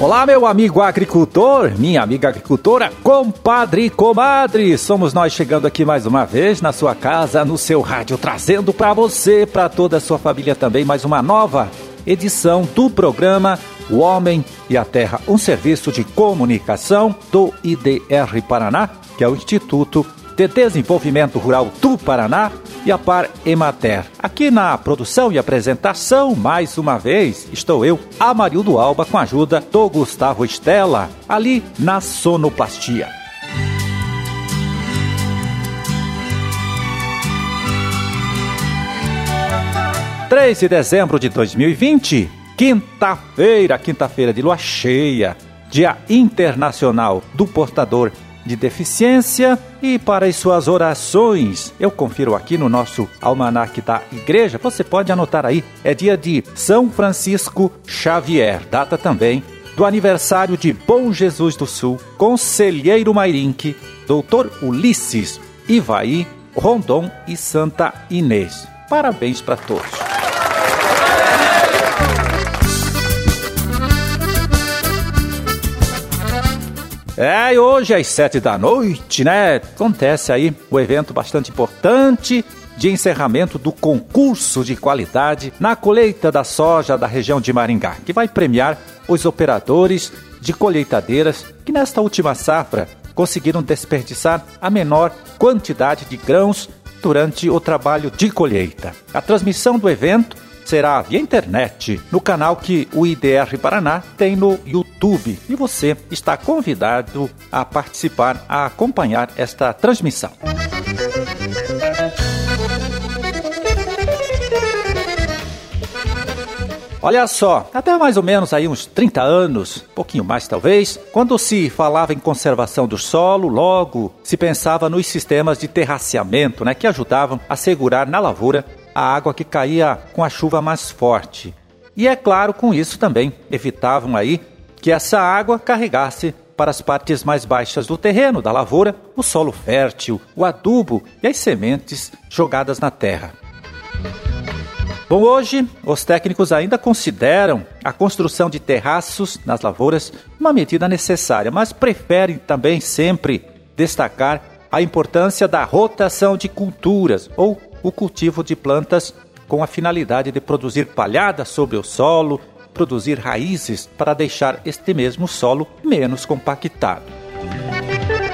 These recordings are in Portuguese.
Olá, meu amigo agricultor, minha amiga agricultora, compadre e comadre. Somos nós chegando aqui mais uma vez na sua casa, no seu rádio, trazendo para você, para toda a sua família também, mais uma nova edição do programa O Homem e a Terra, um serviço de comunicação do IDR Paraná, que é o Instituto de Desenvolvimento Rural do Paraná e a Par Emater. Aqui na produção e apresentação, mais uma vez, estou eu, Amarildo Alba, com a ajuda do Gustavo Estela, ali na Sonoplastia. Três de dezembro de 2020, quinta-feira, quinta-feira de lua cheia, Dia Internacional do Portador de deficiência e para as suas orações. Eu confiro aqui no nosso almanaque da igreja, você pode anotar aí, é dia de São Francisco Xavier, data também do aniversário de Bom Jesus do Sul, Conselheiro Mairinque, Doutor Ulisses, Ivaí, Rondon e Santa Inês. Parabéns para todos. É, e hoje às sete da noite, né? Acontece aí o um evento bastante importante de encerramento do concurso de qualidade na colheita da soja da região de Maringá, que vai premiar os operadores de colheitadeiras que nesta última safra conseguiram desperdiçar a menor quantidade de grãos durante o trabalho de colheita. A transmissão do evento será via internet, no canal que o IDR Paraná tem no YouTube. E você está convidado a participar, a acompanhar esta transmissão. Olha só, até mais ou menos aí uns 30 anos, pouquinho mais talvez, quando se falava em conservação do solo, logo se pensava nos sistemas de terraceamento, né, que ajudavam a segurar na lavoura a água que caía com a chuva mais forte. E é claro, com isso também evitavam aí que essa água carregasse para as partes mais baixas do terreno, da lavoura, o solo fértil, o adubo e as sementes jogadas na terra. Bom, hoje os técnicos ainda consideram a construção de terraços nas lavouras uma medida necessária, mas preferem também sempre destacar a importância da rotação de culturas ou o cultivo de plantas com a finalidade de produzir palhadas sobre o solo, produzir raízes para deixar este mesmo solo menos compactado.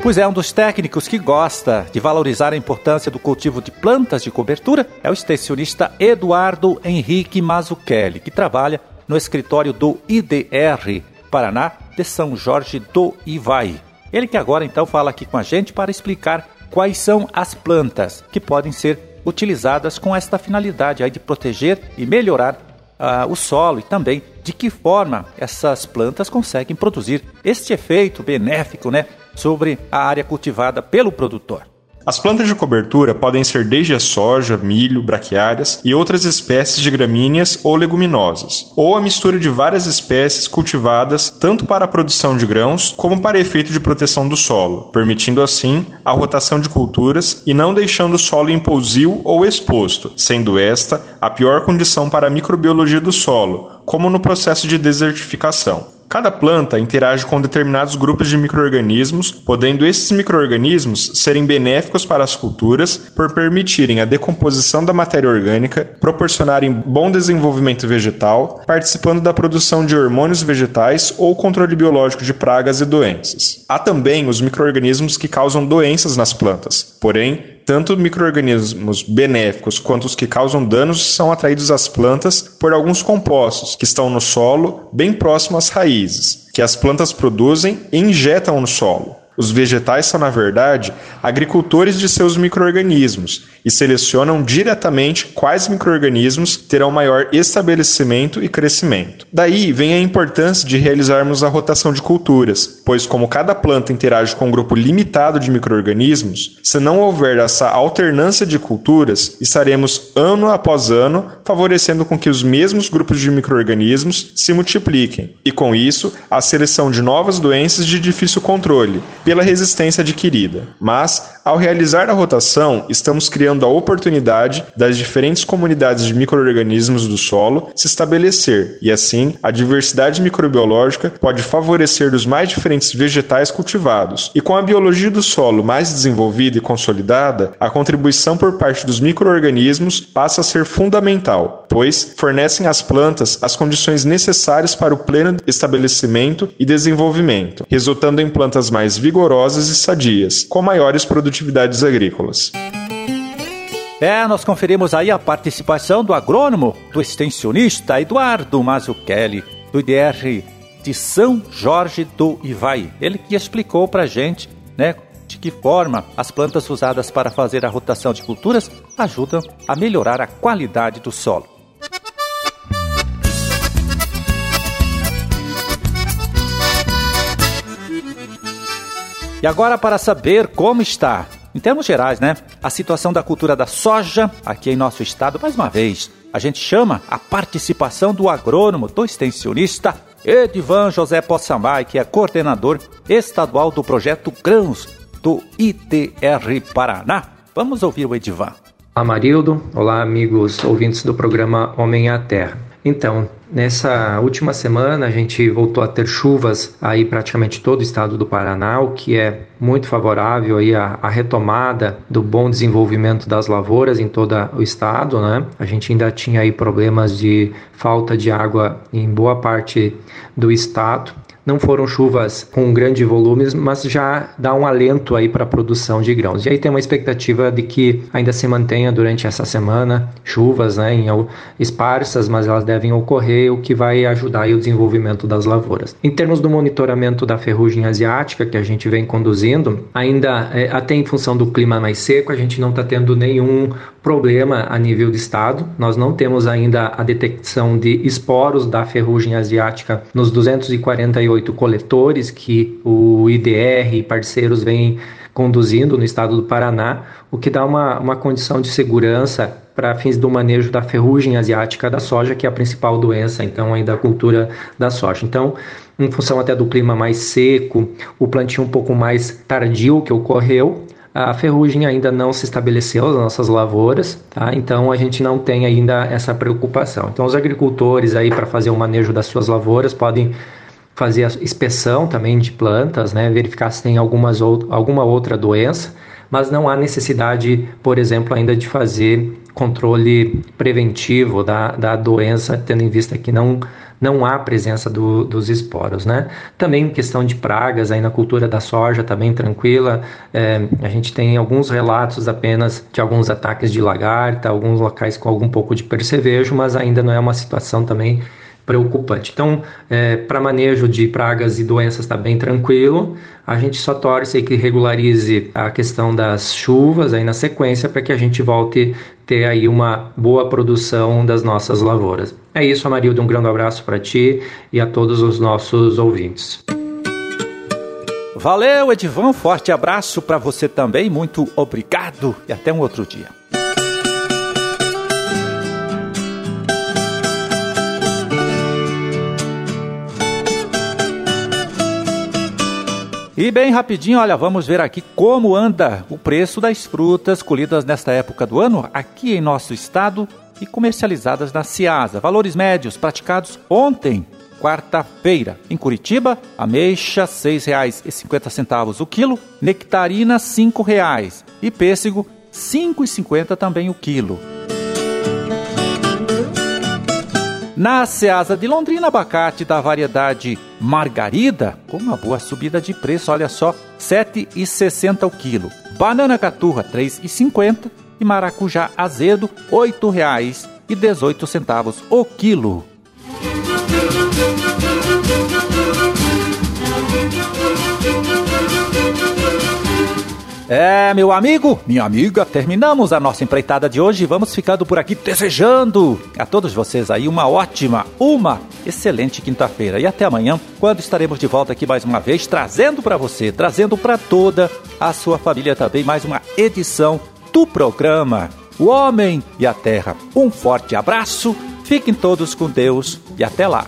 Pois é, um dos técnicos que gosta de valorizar a importância do cultivo de plantas de cobertura é o extensionista Eduardo Henrique Mazzucchelli, que trabalha no escritório do IDR Paraná de São Jorge do Ivaí. Ele que agora então fala aqui com a gente para explicar quais são as plantas que podem ser utilizadas com esta finalidade aí de proteger e melhorar uh, o solo e também de que forma essas plantas conseguem produzir este efeito benéfico né, sobre a área cultivada pelo produtor. As plantas de cobertura podem ser desde a soja, milho, braquiárias e outras espécies de gramíneas ou leguminosas, ou a mistura de várias espécies cultivadas tanto para a produção de grãos como para efeito de proteção do solo, permitindo assim a rotação de culturas e não deixando o solo impulsivo ou exposto, sendo esta a pior condição para a microbiologia do solo, como no processo de desertificação. Cada planta interage com determinados grupos de microorganismos, podendo esses microorganismos serem benéficos para as culturas por permitirem a decomposição da matéria orgânica, proporcionarem bom desenvolvimento vegetal, participando da produção de hormônios vegetais ou controle biológico de pragas e doenças. Há também os microorganismos que causam doenças nas plantas, porém tanto microrganismos benéficos quanto os que causam danos são atraídos às plantas por alguns compostos que estão no solo, bem próximo às raízes, que as plantas produzem e injetam no solo. Os vegetais são, na verdade, agricultores de seus microorganismos e selecionam diretamente quais microorganismos terão maior estabelecimento e crescimento. Daí vem a importância de realizarmos a rotação de culturas, pois como cada planta interage com um grupo limitado de microorganismos, se não houver essa alternância de culturas, estaremos ano após ano favorecendo com que os mesmos grupos de microorganismos se multipliquem e com isso a seleção de novas doenças de difícil controle pela resistência adquirida. Mas Ao realizar a rotação, estamos criando a oportunidade das diferentes comunidades de microrganismos do solo se estabelecer e assim a diversidade microbiológica pode favorecer os mais diferentes vegetais cultivados. E com a biologia do solo mais desenvolvida e consolidada, a contribuição por parte dos microrganismos passa a ser fundamental, pois fornecem às plantas as condições necessárias para o pleno estabelecimento e desenvolvimento, resultando em plantas mais vigorosas e sadias, com maiores produtividades agrícolas. É, nós conferimos aí a participação do agrônomo, do extensionista Eduardo Mazzucchelli, do IDR de São Jorge do Ivaí. Ele que explicou para gente, né, de que forma as plantas usadas para fazer a rotação de culturas ajudam a melhorar a qualidade do solo. E agora para saber como está em termos gerais, né? A situação da cultura da soja aqui em nosso estado, mais uma vez, a gente chama a participação do agrônomo, do extensionista Edivan José Possamay, que é coordenador estadual do projeto Grãos do ITR Paraná. Vamos ouvir o Edivan. Olá, Marildo. Olá, amigos ouvintes do programa Homem à Terra. Então, nessa última semana a gente voltou a ter chuvas aí praticamente todo o estado do Paraná, o que é muito favorável aí à, à retomada do bom desenvolvimento das lavouras em todo o estado, né? A gente ainda tinha aí problemas de falta de água em boa parte do estado não foram chuvas com grande volume, mas já dá um alento aí para a produção de grãos. E aí tem uma expectativa de que ainda se mantenha durante essa semana chuvas, né, em esparsas, mas elas devem ocorrer, o que vai ajudar aí o desenvolvimento das lavouras. Em termos do monitoramento da ferrugem asiática que a gente vem conduzindo, ainda é, até em função do clima mais seco, a gente não está tendo nenhum problema a nível de estado. Nós não temos ainda a detecção de esporos da ferrugem asiática nos 248 oito coletores que o IDR e parceiros vêm conduzindo no estado do Paraná, o que dá uma, uma condição de segurança para fins do manejo da ferrugem asiática da soja, que é a principal doença, então, aí da cultura da soja. Então, em função até do clima mais seco, o plantio um pouco mais tardio que ocorreu, a ferrugem ainda não se estabeleceu nas nossas lavouras, tá? então a gente não tem ainda essa preocupação. Então, os agricultores aí para fazer o manejo das suas lavouras podem fazer a inspeção também de plantas, né, verificar se tem algumas ou, alguma outra doença, mas não há necessidade, por exemplo, ainda de fazer controle preventivo da, da doença, tendo em vista que não, não há presença do, dos esporos. Né? Também questão de pragas aí na cultura da soja, também tranquila. É, a gente tem alguns relatos apenas de alguns ataques de lagarta, alguns locais com algum pouco de percevejo, mas ainda não é uma situação também preocupante. Então, é, para manejo de pragas e doenças está bem tranquilo. A gente só torce que regularize a questão das chuvas aí na sequência para que a gente volte ter aí uma boa produção das nossas lavouras. É isso, Amarildo. Um grande abraço para ti e a todos os nossos ouvintes. Valeu, Edivan. Forte abraço para você também. Muito obrigado e até um outro dia. E bem rapidinho, olha, vamos ver aqui como anda o preço das frutas colhidas nesta época do ano aqui em nosso estado e comercializadas na Ciasa. Valores médios praticados ontem, quarta-feira. Em Curitiba, ameixa R$ 6,50 o quilo, nectarina R$ 5,00 e pêssego R$ 5,50 também o quilo. Na Ceasa de Londrina, abacate da variedade Margarida, com uma boa subida de preço, olha só, R$ 7,60 o quilo. Banana caturra, R$ 3,50 e maracujá azedo, R$ 8,18 o quilo. É, meu amigo, minha amiga, terminamos a nossa empreitada de hoje vamos ficando por aqui desejando a todos vocês aí uma ótima, uma excelente quinta-feira. E até amanhã, quando estaremos de volta aqui mais uma vez, trazendo para você, trazendo para toda a sua família também mais uma edição do programa O Homem e a Terra. Um forte abraço, fiquem todos com Deus e até lá.